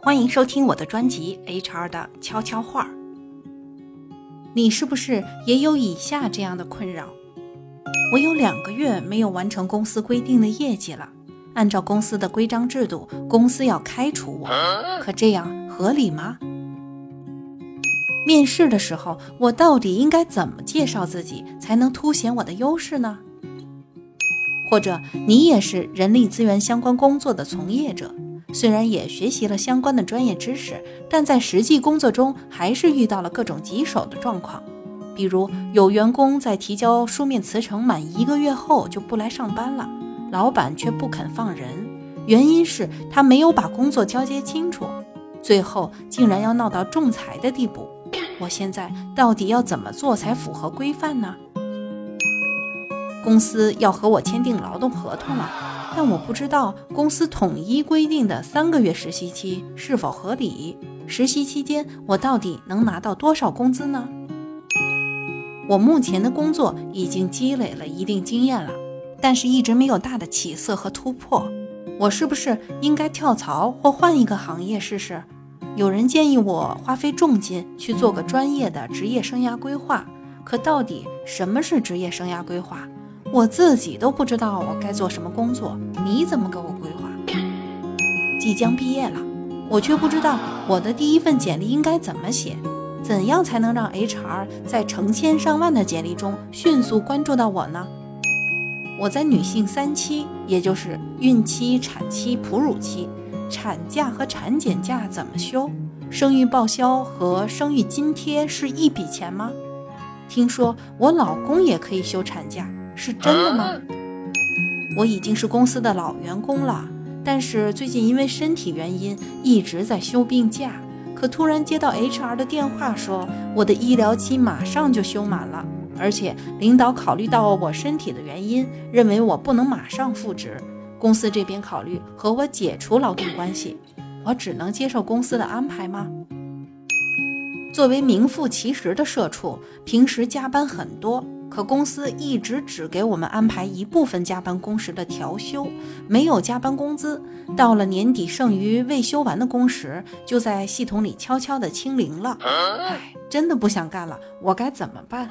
欢迎收听我的专辑《HR 的悄悄话》。你是不是也有以下这样的困扰？我有两个月没有完成公司规定的业绩了，按照公司的规章制度，公司要开除我，可这样合理吗？面试的时候，我到底应该怎么介绍自己才能凸显我的优势呢？或者你也是人力资源相关工作的从业者，虽然也学习了相关的专业知识，但在实际工作中还是遇到了各种棘手的状况。比如有员工在提交书面辞呈满一个月后就不来上班了，老板却不肯放人，原因是他没有把工作交接清楚，最后竟然要闹到仲裁的地步。我现在到底要怎么做才符合规范呢？公司要和我签订劳动合同了，但我不知道公司统一规定的三个月实习期是否合理。实习期间我到底能拿到多少工资呢？我目前的工作已经积累了一定经验了，但是一直没有大的起色和突破。我是不是应该跳槽或换一个行业试试？有人建议我花费重金去做个专业的职业生涯规划，可到底什么是职业生涯规划？我自己都不知道我该做什么工作，你怎么给我规划？即将毕业了，我却不知道我的第一份简历应该怎么写，怎样才能让 HR 在成千上万的简历中迅速关注到我呢？我在女性三期，也就是孕期、产期、哺乳期。产假和产检假怎么休？生育报销和生育津贴是一笔钱吗？听说我老公也可以休产假，是真的吗？我已经是公司的老员工了，但是最近因为身体原因一直在休病假。可突然接到 HR 的电话，说我的医疗期马上就休满了，而且领导考虑到我身体的原因，认为我不能马上复职。公司这边考虑和我解除劳动关系，我只能接受公司的安排吗？作为名副其实的社畜，平时加班很多，可公司一直只给我们安排一部分加班工时的调休，没有加班工资。到了年底，剩余未休完的工时就在系统里悄悄的清零了。唉，真的不想干了，我该怎么办？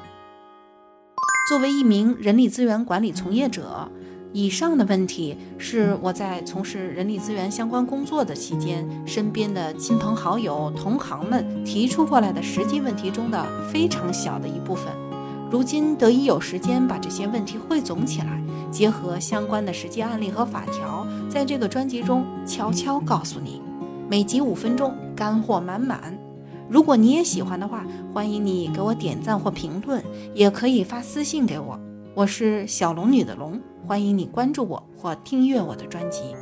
作为一名人力资源管理从业者。以上的问题是我在从事人力资源相关工作的期间，身边的亲朋好友、同行们提出过来的实际问题中的非常小的一部分。如今得以有时间把这些问题汇总起来，结合相关的实际案例和法条，在这个专辑中悄悄告诉你。每集五分钟，干货满满。如果你也喜欢的话，欢迎你给我点赞或评论，也可以发私信给我。我是小龙女的龙，欢迎你关注我或订阅我的专辑。